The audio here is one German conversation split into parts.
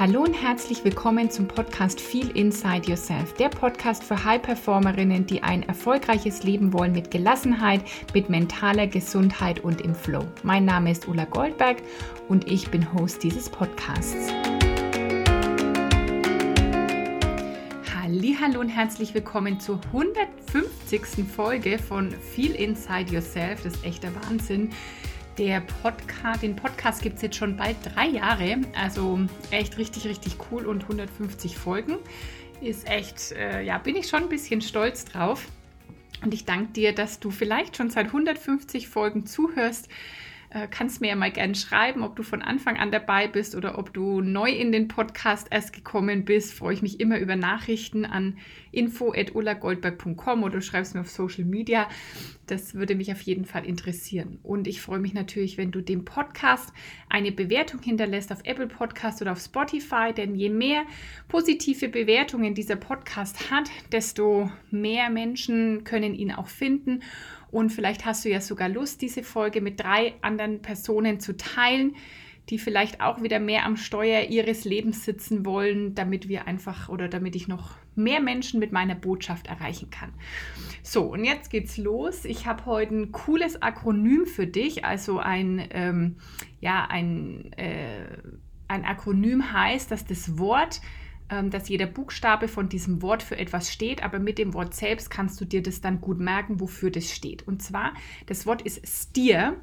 Hallo und herzlich willkommen zum Podcast Feel Inside Yourself, der Podcast für High-Performerinnen, die ein erfolgreiches Leben wollen mit Gelassenheit, mit mentaler Gesundheit und im Flow. Mein Name ist Ulla Goldberg und ich bin Host dieses Podcasts. Hallo und herzlich willkommen zur 150. Folge von Feel Inside Yourself. Das ist echter Wahnsinn. Der Podcast, den Podcast gibt es jetzt schon bald drei Jahre. Also echt richtig, richtig cool und 150 Folgen. Ist echt, äh, ja, bin ich schon ein bisschen stolz drauf. Und ich danke dir, dass du vielleicht schon seit 150 Folgen zuhörst äh, kannst mir ja mal gerne schreiben, ob du von Anfang an dabei bist oder ob du neu in den Podcast erst gekommen bist. Freue ich mich immer über Nachrichten an info.ullagoldberg.com oder du schreibst mir auf Social Media. Das würde mich auf jeden Fall interessieren. Und ich freue mich natürlich, wenn du dem Podcast eine Bewertung hinterlässt auf Apple Podcast oder auf Spotify, denn je mehr positive Bewertungen dieser Podcast hat, desto mehr Menschen können ihn auch finden. Und vielleicht hast du ja sogar Lust, diese Folge mit drei anderen Personen zu teilen, die vielleicht auch wieder mehr am Steuer ihres Lebens sitzen wollen, damit wir einfach oder damit ich noch mehr Menschen mit meiner Botschaft erreichen kann. So, und jetzt geht's los. Ich habe heute ein cooles Akronym für dich, also ein, ähm, ja, ein, äh, ein Akronym heißt, dass das Wort dass jeder Buchstabe von diesem Wort für etwas steht, aber mit dem Wort selbst kannst du dir das dann gut merken, wofür das steht. Und zwar, das Wort ist Stier.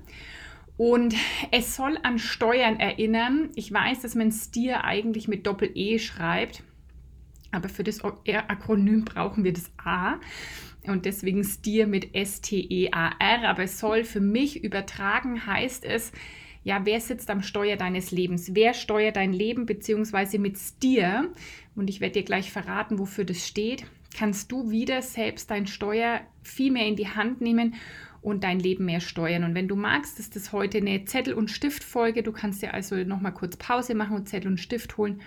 Und es soll an Steuern erinnern. Ich weiß, dass man Stier eigentlich mit Doppel-E schreibt, aber für das Akronym brauchen wir das A. Und deswegen Stier mit S-T-E-A-R. Aber es soll für mich übertragen, heißt es, ja, wer sitzt am Steuer deines Lebens? Wer steuert dein Leben beziehungsweise mit dir? Und ich werde dir gleich verraten, wofür das steht. Kannst du wieder selbst dein Steuer viel mehr in die Hand nehmen und dein Leben mehr steuern. Und wenn du magst, ist das heute eine Zettel- und Stiftfolge. Du kannst dir also nochmal kurz Pause machen und Zettel und Stift holen.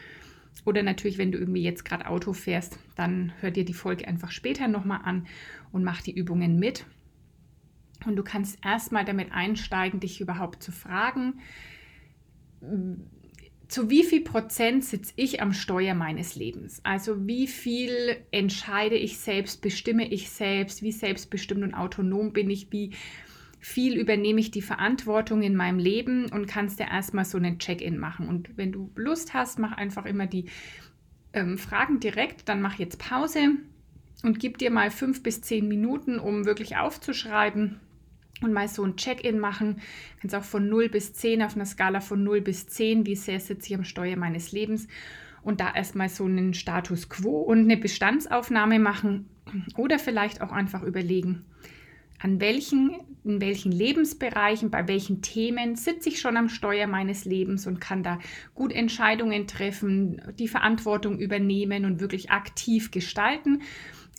Oder natürlich, wenn du irgendwie jetzt gerade Auto fährst, dann hör dir die Folge einfach später nochmal an und mach die Übungen mit. Und du kannst erstmal damit einsteigen, dich überhaupt zu fragen, zu wie viel Prozent sitze ich am Steuer meines Lebens? Also wie viel entscheide ich selbst, bestimme ich selbst, wie selbstbestimmt und autonom bin ich, wie viel übernehme ich die Verantwortung in meinem Leben und kannst dir erstmal so einen Check-in machen. Und wenn du Lust hast, mach einfach immer die ähm, Fragen direkt, dann mach jetzt Pause und gib dir mal fünf bis zehn Minuten, um wirklich aufzuschreiben, und mal so ein Check-in machen. Kannst auch von 0 bis 10 auf einer Skala von 0 bis 10, wie sehr sitze ich am Steuer meines Lebens und da erstmal so einen Status quo und eine Bestandsaufnahme machen oder vielleicht auch einfach überlegen, an welchen, in welchen Lebensbereichen, bei welchen Themen sitze ich schon am Steuer meines Lebens und kann da gut Entscheidungen treffen, die Verantwortung übernehmen und wirklich aktiv gestalten.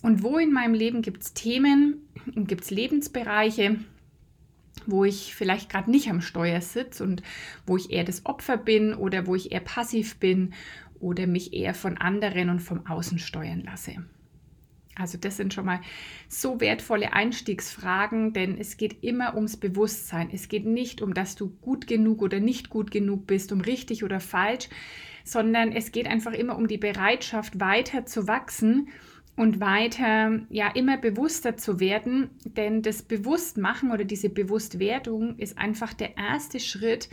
Und wo in meinem Leben gibt es Themen und gibt es Lebensbereiche, wo ich vielleicht gerade nicht am Steuer sitze und wo ich eher das Opfer bin oder wo ich eher passiv bin oder mich eher von anderen und vom Außen steuern lasse. Also das sind schon mal so wertvolle Einstiegsfragen, denn es geht immer ums Bewusstsein. Es geht nicht um, dass du gut genug oder nicht gut genug bist, um richtig oder falsch, sondern es geht einfach immer um die Bereitschaft, weiter zu wachsen und weiter ja immer bewusster zu werden, denn das Bewusstmachen oder diese Bewusstwerdung ist einfach der erste Schritt,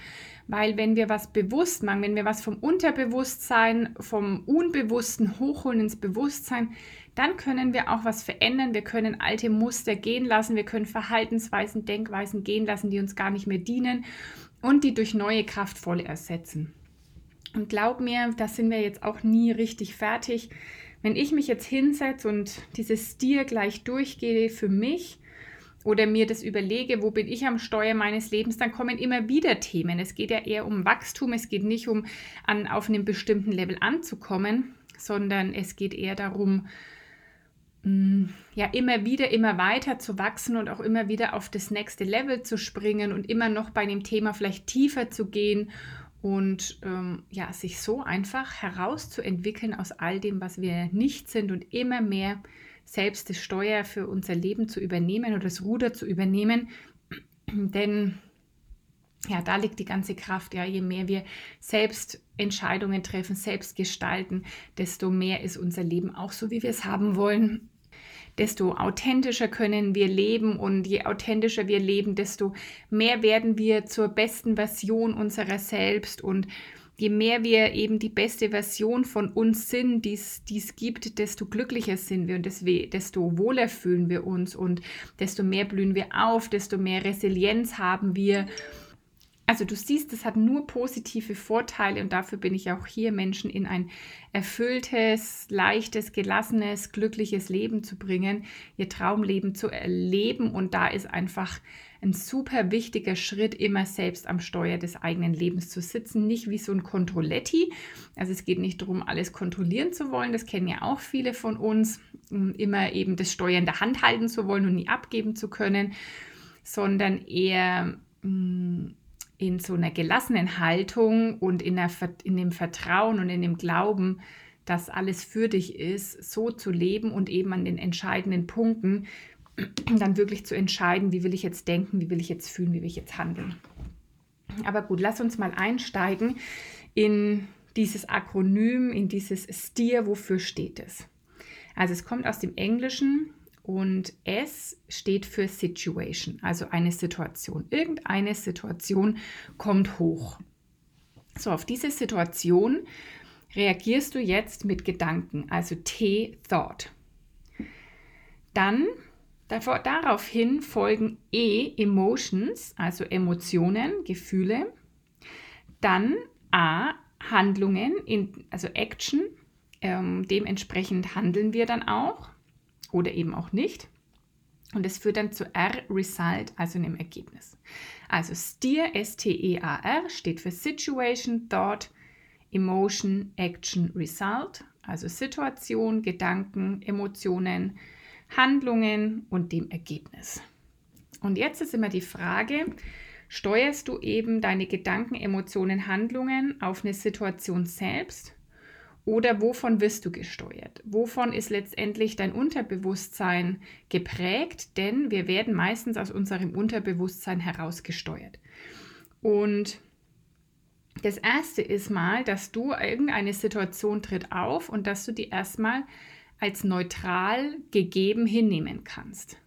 weil wenn wir was bewusst machen, wenn wir was vom Unterbewusstsein, vom Unbewussten hochholen ins Bewusstsein, dann können wir auch was verändern. Wir können alte Muster gehen lassen, wir können Verhaltensweisen, Denkweisen gehen lassen, die uns gar nicht mehr dienen und die durch neue kraftvolle ersetzen. Und glaub mir, da sind wir jetzt auch nie richtig fertig wenn ich mich jetzt hinsetze und dieses Stier gleich durchgehe für mich oder mir das überlege, wo bin ich am Steuer meines Lebens, dann kommen immer wieder Themen. Es geht ja eher um Wachstum, es geht nicht um an, auf einem bestimmten Level anzukommen, sondern es geht eher darum, mm, ja, immer wieder, immer weiter zu wachsen und auch immer wieder auf das nächste Level zu springen und immer noch bei dem Thema vielleicht tiefer zu gehen und ähm, ja, sich so einfach herauszuentwickeln aus all dem, was wir nicht sind und immer mehr selbst das Steuer für unser Leben zu übernehmen oder das Ruder zu übernehmen. Denn ja, da liegt die ganze Kraft. Ja, je mehr wir selbst Entscheidungen treffen, selbst gestalten, desto mehr ist unser Leben auch so, wie wir es haben wollen. Desto authentischer können wir leben und je authentischer wir leben, desto mehr werden wir zur besten Version unserer selbst und je mehr wir eben die beste Version von uns sind, die es gibt, desto glücklicher sind wir und desto wohler fühlen wir uns und desto mehr blühen wir auf, desto mehr Resilienz haben wir. Also du siehst, es hat nur positive Vorteile und dafür bin ich auch hier, Menschen in ein erfülltes, leichtes, gelassenes, glückliches Leben zu bringen, ihr Traumleben zu erleben und da ist einfach ein super wichtiger Schritt, immer selbst am Steuer des eigenen Lebens zu sitzen, nicht wie so ein Kontrolletti. Also es geht nicht darum, alles kontrollieren zu wollen, das kennen ja auch viele von uns, immer eben das Steuer in der Hand halten zu wollen und nie abgeben zu können, sondern eher mm, in so einer gelassenen Haltung und in, der, in dem Vertrauen und in dem Glauben, dass alles für dich ist, so zu leben und eben an den entscheidenden Punkten dann wirklich zu entscheiden, wie will ich jetzt denken, wie will ich jetzt fühlen, wie will ich jetzt handeln. Aber gut, lass uns mal einsteigen in dieses Akronym, in dieses STEER, wofür steht es? Also es kommt aus dem Englischen und S steht für Situation, also eine Situation. Irgendeine Situation kommt hoch. So, auf diese Situation reagierst du jetzt mit Gedanken, also T, Thought. Dann davor, daraufhin folgen E, Emotions, also Emotionen, Gefühle. Dann A, Handlungen, in, also Action. Ähm, dementsprechend handeln wir dann auch oder eben auch nicht. Und es führt dann zu R, Result, also einem Ergebnis. Also STEER, S-T-E-A-R, steht für Situation, Thought, Emotion, Action, Result, also Situation, Gedanken, Emotionen, Handlungen und dem Ergebnis. Und jetzt ist immer die Frage, steuerst du eben deine Gedanken, Emotionen, Handlungen auf eine Situation selbst oder wovon wirst du gesteuert? Wovon ist letztendlich dein Unterbewusstsein geprägt? Denn wir werden meistens aus unserem Unterbewusstsein herausgesteuert. Und das erste ist mal, dass du irgendeine Situation tritt auf und dass du die erstmal als neutral gegeben hinnehmen kannst.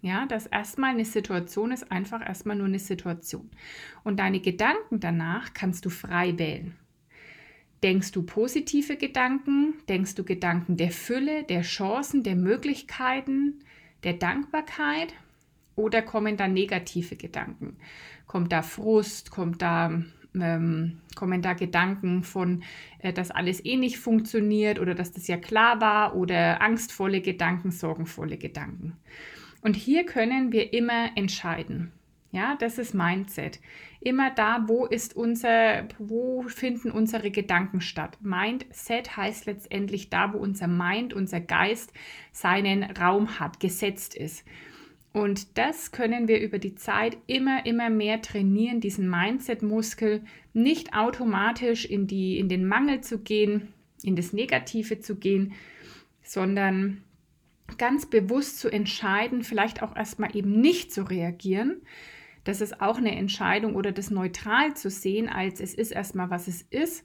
Ja, dass erstmal eine Situation ist einfach erstmal nur eine Situation. Und deine Gedanken danach kannst du frei wählen. Denkst du positive Gedanken? Denkst du Gedanken der Fülle, der Chancen, der Möglichkeiten, der Dankbarkeit? Oder kommen da negative Gedanken? Kommt da Frust? Kommt da, ähm, kommen da Gedanken von, äh, dass alles eh nicht funktioniert oder dass das ja klar war? Oder angstvolle Gedanken, sorgenvolle Gedanken? Und hier können wir immer entscheiden. Ja, das ist Mindset. Immer da, wo ist unser, wo finden unsere Gedanken statt? Mindset heißt letztendlich da, wo unser Mind, unser Geist seinen Raum hat, gesetzt ist. Und das können wir über die Zeit immer, immer mehr trainieren, diesen Mindset-Muskel nicht automatisch in, die, in den Mangel zu gehen, in das Negative zu gehen, sondern ganz bewusst zu entscheiden, vielleicht auch erstmal eben nicht zu reagieren, das ist auch eine Entscheidung oder das neutral zu sehen, als es ist erstmal, was es ist.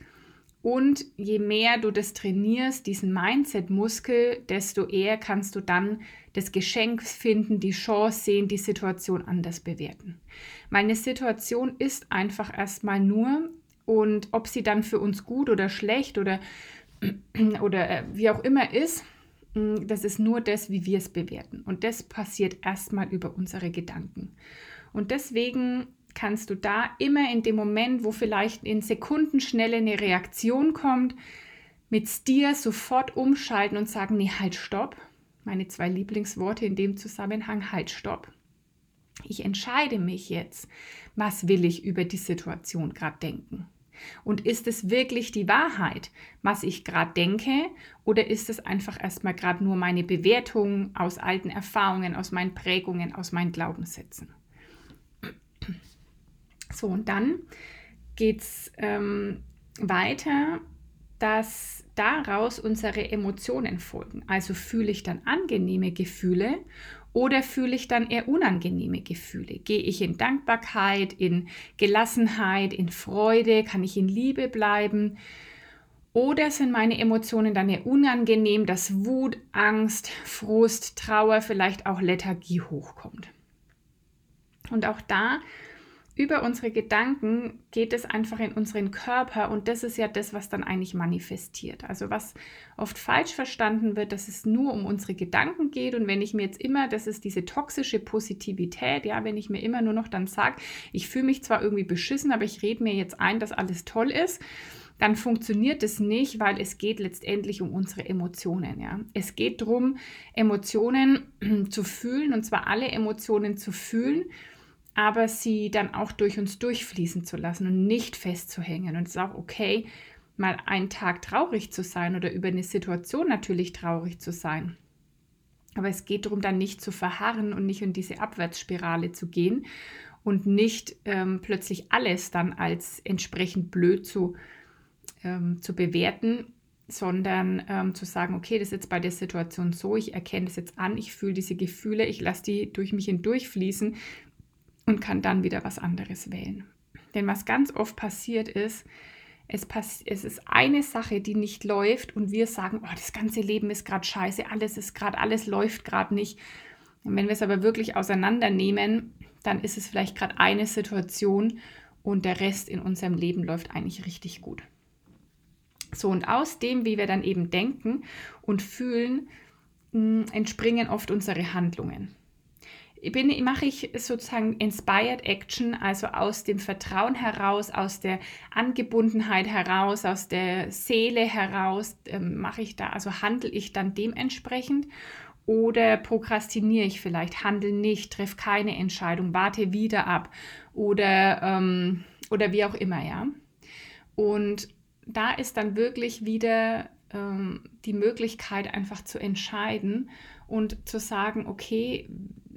Und je mehr du das trainierst, diesen Mindset-Muskel, desto eher kannst du dann das Geschenk finden, die Chance sehen, die Situation anders bewerten. Meine Situation ist einfach erstmal nur und ob sie dann für uns gut oder schlecht oder, oder äh, wie auch immer ist, mm, das ist nur das, wie wir es bewerten. Und das passiert erstmal über unsere Gedanken. Und deswegen kannst du da immer in dem Moment, wo vielleicht in Sekundenschnelle eine Reaktion kommt, mit dir sofort umschalten und sagen, nee, halt, stopp. Meine zwei Lieblingsworte in dem Zusammenhang, halt, stopp. Ich entscheide mich jetzt, was will ich über die Situation gerade denken. Und ist es wirklich die Wahrheit, was ich gerade denke, oder ist es einfach erstmal gerade nur meine Bewertung aus alten Erfahrungen, aus meinen Prägungen, aus meinen Glaubenssätzen? So, und dann geht es ähm, weiter, dass daraus unsere Emotionen folgen. Also fühle ich dann angenehme Gefühle Oder fühle ich dann eher unangenehme Gefühle? Gehe ich in Dankbarkeit, in Gelassenheit, in Freude? Kann ich in Liebe bleiben? Oder sind meine Emotionen dann eher unangenehm, dass Wut, Angst, Frust, Trauer, vielleicht auch Lethargie hochkommt? Und auch da über unsere Gedanken geht es einfach in unseren Körper und das ist ja das, was dann eigentlich manifestiert. Also was oft falsch verstanden wird, dass es nur um unsere Gedanken geht und wenn ich mir jetzt immer, das ist diese toxische Positivität, ja, wenn ich mir immer nur noch dann sage, ich fühle mich zwar irgendwie beschissen, aber ich rede mir jetzt ein, dass alles toll ist, dann funktioniert es nicht, weil es geht letztendlich um unsere Emotionen. Ja? Es geht darum, Emotionen zu fühlen und zwar alle Emotionen zu fühlen aber sie dann auch durch uns durchfließen zu lassen und nicht festzuhängen. Und es ist auch okay, mal einen Tag traurig zu sein oder über eine Situation natürlich traurig zu sein. Aber es geht darum, dann nicht zu verharren und nicht in diese Abwärtsspirale zu gehen und nicht ähm, plötzlich alles dann als entsprechend blöd zu, ähm, zu bewerten, sondern ähm, zu sagen, okay, das ist jetzt bei der Situation so, ich erkenne das jetzt an, ich fühle diese Gefühle, ich lasse die durch mich hindurchfließen und kann dann wieder was anderes wählen. Denn was ganz oft passiert ist, es, pass es ist eine Sache, die nicht läuft und wir sagen, oh, das ganze Leben ist gerade scheiße, alles ist gerade, alles läuft gerade nicht. Und wenn wir es aber wirklich auseinandernehmen, dann ist es vielleicht gerade eine Situation und der Rest in unserem Leben läuft eigentlich richtig gut. So, und aus dem, wie wir dann eben denken und fühlen, entspringen oft unsere Handlungen bin, mache ich sozusagen Inspired Action, also aus dem Vertrauen heraus, aus der Angebundenheit heraus, aus der Seele heraus, äh, mache ich da, also handle ich dann dementsprechend oder prokrastiniere ich vielleicht, handle nicht, treffe keine Entscheidung, warte wieder ab oder, ähm, oder wie auch immer, ja. Und da ist dann wirklich wieder ähm, die Möglichkeit, einfach zu entscheiden und zu sagen, okay,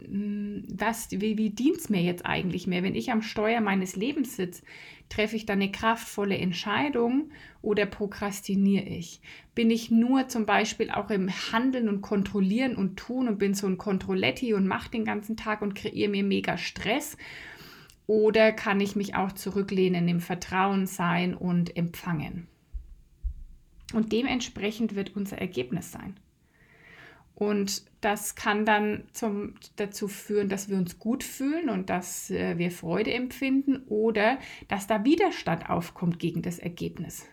was, wie, wie dient es mir jetzt eigentlich mehr? Wenn ich am Steuer meines Lebens sitze, treffe ich dann eine kraftvolle Entscheidung oder prokrastiniere ich? Bin ich nur zum Beispiel auch im Handeln und Kontrollieren und Tun und bin so ein Kontrolletti und mache den ganzen Tag und kreiere mir mega Stress? Oder kann ich mich auch zurücklehnen, im Vertrauen sein und empfangen? Und dementsprechend wird unser Ergebnis sein. Und das kann dann zum, dazu führen, dass wir uns gut fühlen und dass äh, wir Freude empfinden oder dass da Widerstand aufkommt gegen das Ergebnis.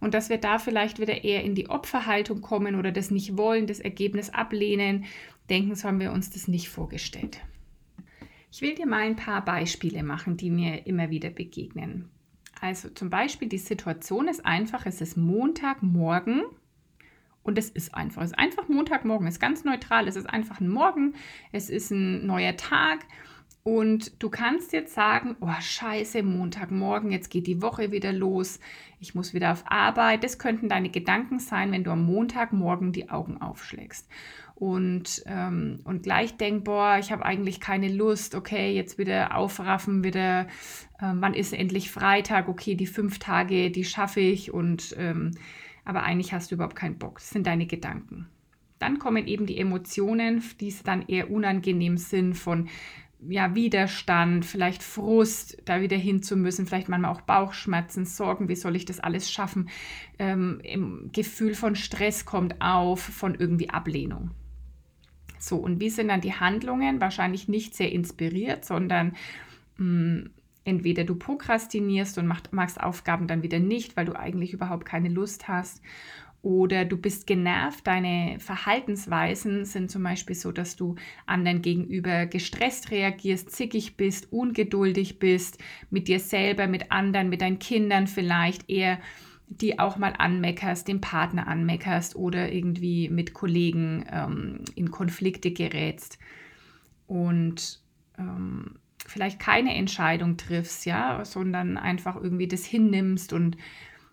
Und dass wir da vielleicht wieder eher in die Opferhaltung kommen oder das nicht wollen, das Ergebnis ablehnen, denken, so haben wir uns das nicht vorgestellt. Ich will dir mal ein paar Beispiele machen, die mir immer wieder begegnen. Also zum Beispiel die Situation ist einfach, es ist Montagmorgen und es ist einfach. Es ist einfach Montagmorgen. Es ist ganz neutral. Es ist einfach ein Morgen. Es ist ein neuer Tag. Und du kannst jetzt sagen, oh scheiße, Montagmorgen, jetzt geht die Woche wieder los, ich muss wieder auf Arbeit. Das könnten deine Gedanken sein, wenn du am Montagmorgen die Augen aufschlägst. Und, ähm, und gleich denkst, boah, ich habe eigentlich keine Lust, okay, jetzt wieder aufraffen, wieder, äh, wann ist endlich Freitag, okay, die fünf Tage, die schaffe ich und ähm, aber eigentlich hast du überhaupt keinen Bock. Das sind deine Gedanken. Dann kommen eben die Emotionen, die dann eher unangenehm sind von ja, Widerstand, vielleicht Frust, da wieder hin zu müssen, vielleicht manchmal auch Bauchschmerzen, Sorgen, wie soll ich das alles schaffen? Ähm, Im Gefühl von Stress kommt auf, von irgendwie Ablehnung. So, und wie sind dann die Handlungen? Wahrscheinlich nicht sehr inspiriert, sondern mh, mm, entweder du prokrastinierst und mach, machst Aufgaben dann wieder nicht, weil du eigentlich überhaupt keine Lust hast. Oder du bist genervt. Deine Verhaltensweisen sind zum Beispiel so, dass du anderen gegenüber gestresst reagierst, zickig bist, ungeduldig bist, mit dir selber, mit anderen, mit deinen Kindern vielleicht eher die auch mal anmeckerst, den Partner anmeckerst oder irgendwie mit Kollegen ähm, in Konflikte gerätst. Und ähm, vielleicht keine Entscheidung triffst, ja, sondern einfach irgendwie das hinnimmst und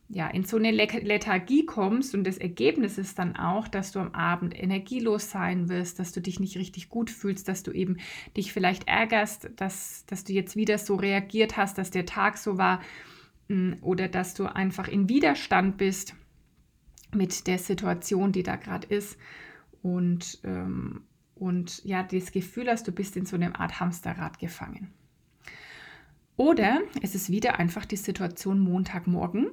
ja, in so eine Lethargie kommst und das Ergebnis ist dann auch, dass du am Abend energielos sein wirst, dass du dich nicht richtig gut fühlst, dass du eben dich vielleicht ärgerst, dass, dass du jetzt wieder so reagiert hast, dass der Tag so war mm, oder dass du einfach in Widerstand bist mit der Situation, die da gerade ist. Und ähm, und ja, das Gefühl hast, du bist in so einem Art Hamsterrad gefangen. Oder es ist wieder einfach die Situation Montagmorgen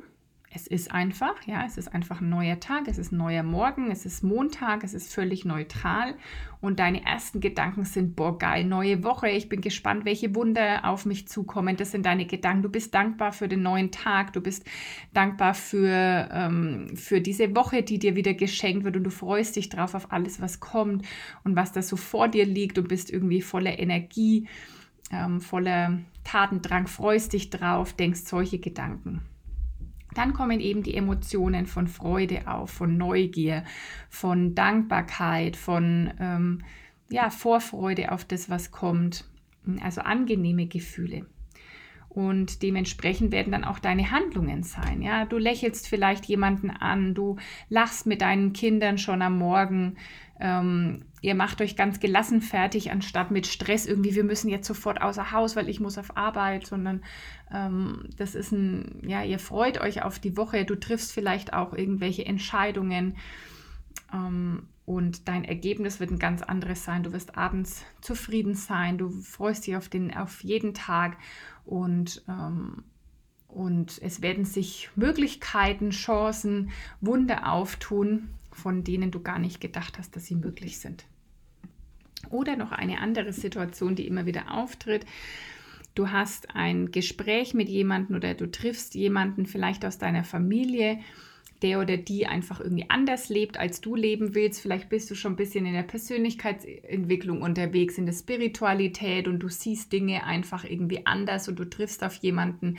es ist einfach, ja, es ist einfach ein neuer Tag, es ist ein neuer Morgen, es ist Montag, es ist völlig neutral und deine ersten Gedanken sind, boah, geil, neue Woche, ich bin gespannt, welche Wunder auf mich zukommen. Das sind deine Gedanken. Du bist dankbar für den neuen Tag, du bist dankbar für, ähm, für diese Woche, die dir wieder geschenkt wird und du freust dich drauf auf alles, was kommt und was da so vor dir liegt und bist irgendwie voller Energie, ähm, voller Tatendrang, freust dich drauf, denkst solche Gedanken. Dann kommen eben die Emotionen von Freude auf, von Neugier, von Dankbarkeit, von ähm, ja, Vorfreude auf das, was kommt. Also angenehme Gefühle. Und dementsprechend werden dann auch deine Handlungen sein. Ja, du lächelst vielleicht jemanden an, du lachst mit deinen Kindern schon am Morgen, ähm, ihr macht euch ganz gelassen fertig, anstatt mit Stress irgendwie, wir müssen jetzt sofort außer Haus, weil ich muss auf Arbeit, sondern ähm, das ist ein, ja, ihr freut euch auf die Woche, du triffst vielleicht auch irgendwelche Entscheidungen ähm, und dein Ergebnis wird ein ganz anderes sein. Du wirst abends zufrieden sein, du freust dich auf, den, auf jeden Tag und ähm, und es werden sich Möglichkeiten, Chancen, Wunder auftun, von denen du gar nicht gedacht hast, dass sie möglich sind. Oder noch eine andere Situation, die immer wieder auftritt. Du hast ein Gespräch mit jemandem oder du triffst jemanden vielleicht aus deiner Familie, der oder die einfach irgendwie anders lebt, als du leben willst. Vielleicht bist du schon ein bisschen in der Persönlichkeitsentwicklung unterwegs, in der Spiritualität und du siehst Dinge einfach irgendwie anders und du triffst auf jemanden,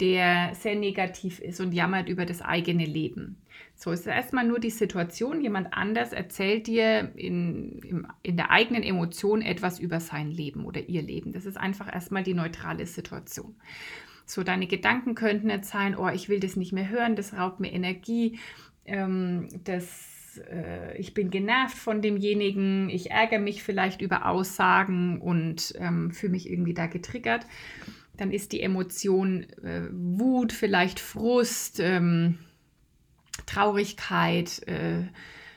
der sehr negativ ist und jammert über das eigene Leben. So ist erstmal nur die Situation, jemand anders erzählt dir in, in der eigenen Emotion etwas über sein Leben oder ihr Leben. Das ist einfach erstmal die neutrale Situation. So, deine Gedanken könnten jetzt sein, oh, ich will das nicht mehr hören, das raubt mir Energie, ähm, das, äh, ich bin genervt von demjenigen, ich ärgere mich vielleicht über Aussagen und ähm, fühle mich irgendwie da getriggert dann ist die Emotion äh, Wut, vielleicht Frust, ähm, Traurigkeit. Äh,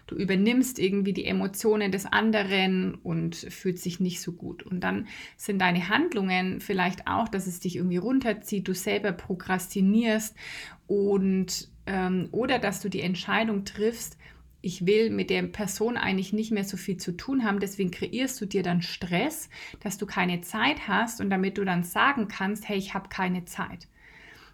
du übernimmst irgendwie die Emotionen des anderen und fühlt sich nicht so gut. Und dann sind deine Handlungen vielleicht auch, dass es dich irgendwie runterzieht, du selber prokrastinierst und ähm, oder dass du die Entscheidung triffst, ich will mit der Person eigentlich nicht mehr so viel zu tun haben. Deswegen kreierst du dir dann Stress, dass du keine Zeit hast und damit du dann sagen kannst, hey, ich habe keine Zeit.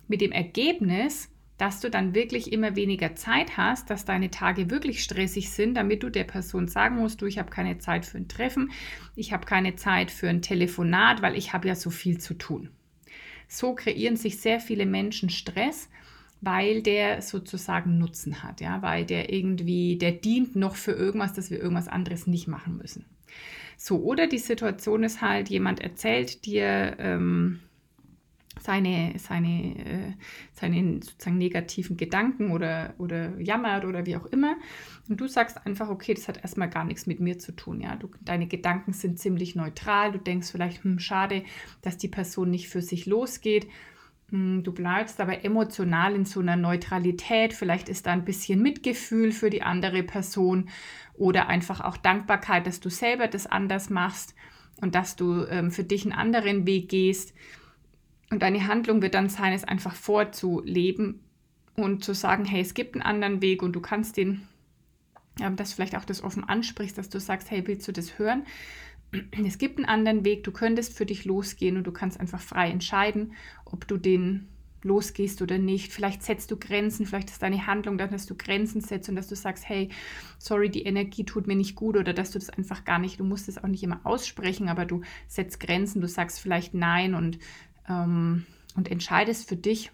Mit dem Ergebnis, dass du dann wirklich immer weniger Zeit hast, dass deine Tage wirklich stressig sind, damit du der Person sagen musst, du, ich habe keine Zeit für ein Treffen, ich habe keine Zeit für ein Telefonat, weil ich habe ja so viel zu tun. So kreieren sich sehr viele Menschen Stress weil der sozusagen Nutzen hat, ja, weil der irgendwie, der dient noch für irgendwas, dass wir irgendwas anderes nicht machen müssen. So, oder die Situation ist halt, jemand erzählt dir ähm, seine, seine, äh, seine sozusagen negativen Gedanken oder, oder jammert oder wie auch immer. Und du sagst einfach, okay, das hat erstmal gar nichts mit mir zu tun. Ja? Du, deine Gedanken sind ziemlich neutral. Du denkst vielleicht, hm, schade, dass die Person nicht für sich losgeht. Du bleibst aber emotional in so einer Neutralität. Vielleicht ist da ein bisschen Mitgefühl für die andere Person oder einfach auch Dankbarkeit, dass du selber das anders machst und dass du ähm, für dich einen anderen Weg gehst. Und deine Handlung wird dann sein, es einfach vorzuleben und zu sagen, hey, es gibt einen anderen Weg und du kannst den, ähm, dass vielleicht auch das offen ansprichst, dass du sagst, hey, willst du das hören? Es gibt einen anderen Weg, du könntest für dich losgehen und du kannst einfach frei entscheiden, ob du den losgehst oder nicht. Vielleicht setzt du Grenzen, vielleicht ist deine Handlung dann, dass du Grenzen setzt und dass du sagst, hey, sorry, die Energie tut mir nicht gut oder dass du das einfach gar nicht, du musst es auch nicht immer aussprechen, aber du setzt Grenzen, du sagst vielleicht nein und, ähm, und entscheidest für dich.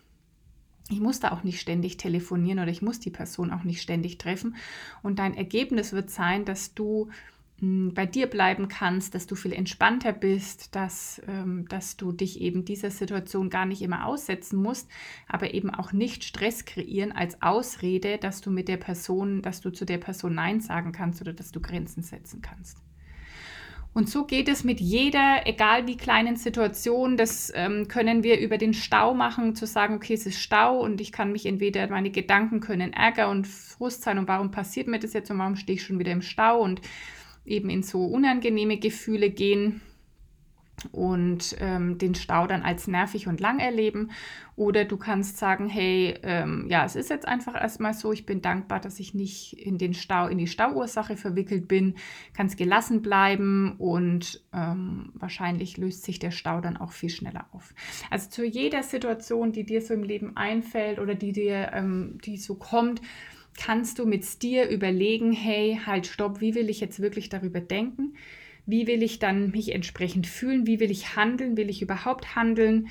Ich muss da auch nicht ständig telefonieren oder ich muss die Person auch nicht ständig treffen. Und dein Ergebnis wird sein, dass du bei dir bleiben kannst, dass du viel entspannter bist, dass, ähm, dass du dich eben dieser Situation gar nicht immer aussetzen musst, aber eben auch nicht Stress kreieren als Ausrede, dass du mit der Person, dass du zu der Person Nein sagen kannst oder dass du Grenzen setzen kannst. Und so geht es mit jeder, egal wie kleinen Situation. Das ähm, können wir über den Stau machen, zu sagen, okay, es ist Stau und ich kann mich entweder, meine Gedanken können Ärger und Frust sein und warum passiert mir das jetzt und warum stehe ich schon wieder im Stau und eben in so unangenehme Gefühle gehen und ähm, den Stau dann als nervig und lang erleben. Oder du kannst sagen, hey, ähm, ja, es ist jetzt einfach erstmal so, ich bin dankbar, dass ich nicht in den Stau, in die Stauursache verwickelt bin, kannst gelassen bleiben und ähm, wahrscheinlich löst sich der Stau dann auch viel schneller auf. Also zu jeder Situation, die dir so im Leben einfällt oder die dir, ähm, die so kommt, kannst du mit dir überlegen, hey, halt, stopp, wie will ich jetzt wirklich darüber denken? Wie will ich dann mich entsprechend fühlen? Wie will ich handeln? Will ich überhaupt handeln?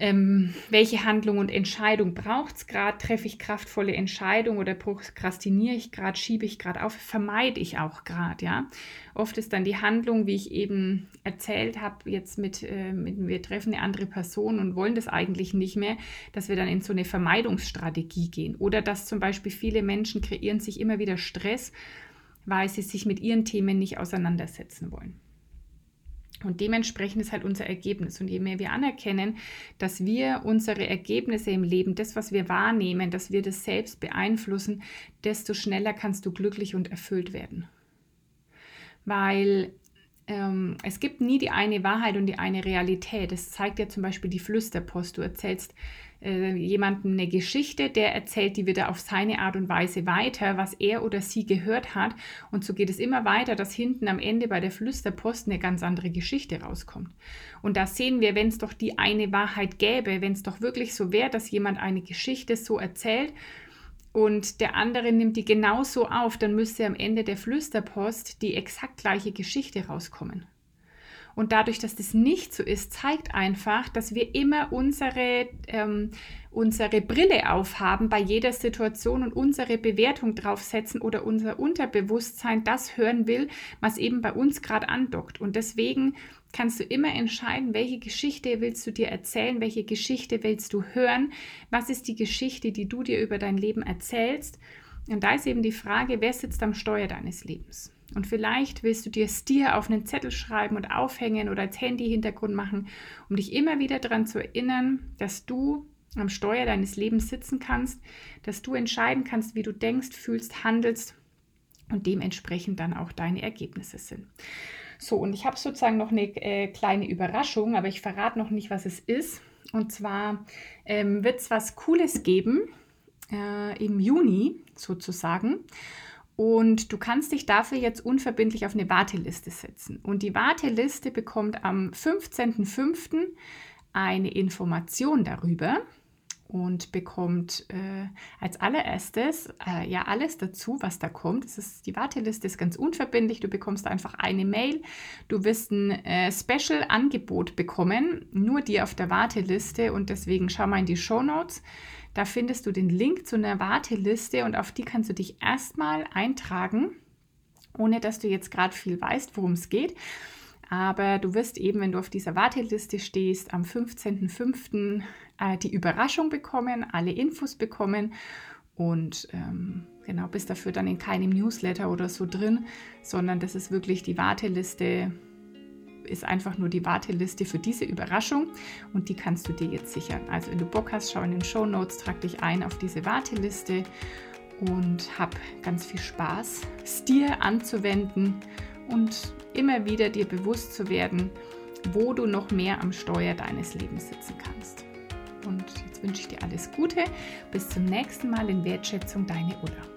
Ähm, welche Handlung und Entscheidung braucht es gerade? Treffe ich kraftvolle Entscheidungen oder prokrastiniere ich gerade? Schiebe ich gerade auf? Vermeide ich auch gerade? Ja, oft ist dann die Handlung, wie ich eben erzählt habe, jetzt mit, äh, mit, wir treffen eine andere Person und wollen das eigentlich nicht mehr, dass wir dann in so eine Vermeidungsstrategie gehen oder dass zum Beispiel viele Menschen kreieren sich immer wieder Stress weil sie sich mit ihren Themen nicht auseinandersetzen wollen. Und dementsprechend ist halt unser Ergebnis. Und je mehr wir anerkennen, dass wir unsere Ergebnisse im Leben, das, was wir wahrnehmen, dass wir das selbst beeinflussen, desto schneller kannst du glücklich und erfüllt werden. Weil ähm, es gibt nie die eine Wahrheit und die eine Realität. Das zeigt ja zum Beispiel die Flüsterpost. Du erzählst äh, jemandem eine Geschichte, der erzählt die wieder auf seine Art und Weise weiter, was er oder sie gehört hat. Und so geht es immer weiter, dass hinten am Ende bei der Flüsterpost eine ganz andere Geschichte rauskommt. Und da sehen wir, wenn es doch die eine Wahrheit gäbe, wenn es doch wirklich so wäre, dass jemand eine Geschichte so erzählt, und der andere nimmt die genauso auf, dann müsste am Ende der Flüsterpost die exakt gleiche Geschichte rauskommen. Und dadurch, dass das nicht so ist, zeigt einfach, dass wir immer unsere, ähm, unsere Brille aufhaben bei jeder Situation und unsere Bewertung draufsetzen oder unser Unterbewusstsein das hören will, was eben bei uns gerade andockt. Und deswegen kannst du immer entscheiden, welche Geschichte willst du dir erzählen, welche Geschichte willst du hören, was ist die Geschichte, die du dir über dein Leben erzählst. Und da ist eben die Frage, wer sitzt am Steuer deines Lebens? Und vielleicht willst du dir Stier auf einen Zettel schreiben und aufhängen oder als Handy-Hintergrund machen, um dich immer wieder daran zu erinnern, dass du am Steuer deines Lebens sitzen kannst, dass du entscheiden kannst, wie du denkst, fühlst, handelst und dementsprechend dann auch deine Ergebnisse sind. So, und ich habe sozusagen noch eine äh, kleine Überraschung, aber ich verrate noch nicht, was es ist. Und zwar ähm, wird es was Cooles geben äh, im Juni sozusagen. Und du kannst dich dafür jetzt unverbindlich auf eine Warteliste setzen. Und die Warteliste bekommt am 15.05. eine Information darüber und bekommt äh, als allererstes äh, ja alles dazu, was da kommt. Das ist, die Warteliste ist ganz unverbindlich. Du bekommst einfach eine Mail. Du wirst ein äh, Special-Angebot bekommen, nur die auf der Warteliste. Und deswegen schau mal in die Show Notes. Da findest du den Link zu einer Warteliste und auf die kannst du dich erstmal eintragen, ohne dass du jetzt gerade viel weißt, worum es geht. Aber du wirst eben, wenn du auf dieser Warteliste stehst, am 15.05. Äh, die Überraschung bekommen, alle Infos bekommen und ähm, genau, bist dafür dann in keinem Newsletter oder so drin, sondern das ist wirklich die Warteliste ist einfach nur die Warteliste für diese Überraschung und die kannst du dir jetzt sichern. Also wenn du Bock hast, schau in den Show Notes, trag dich ein auf diese Warteliste und hab ganz viel Spaß, es dir anzuwenden und immer wieder dir bewusst zu werden, wo du noch mehr am Steuer deines Lebens sitzen kannst. Und jetzt wünsche ich dir alles Gute. Bis zum nächsten Mal in Wertschätzung, deine Ulla.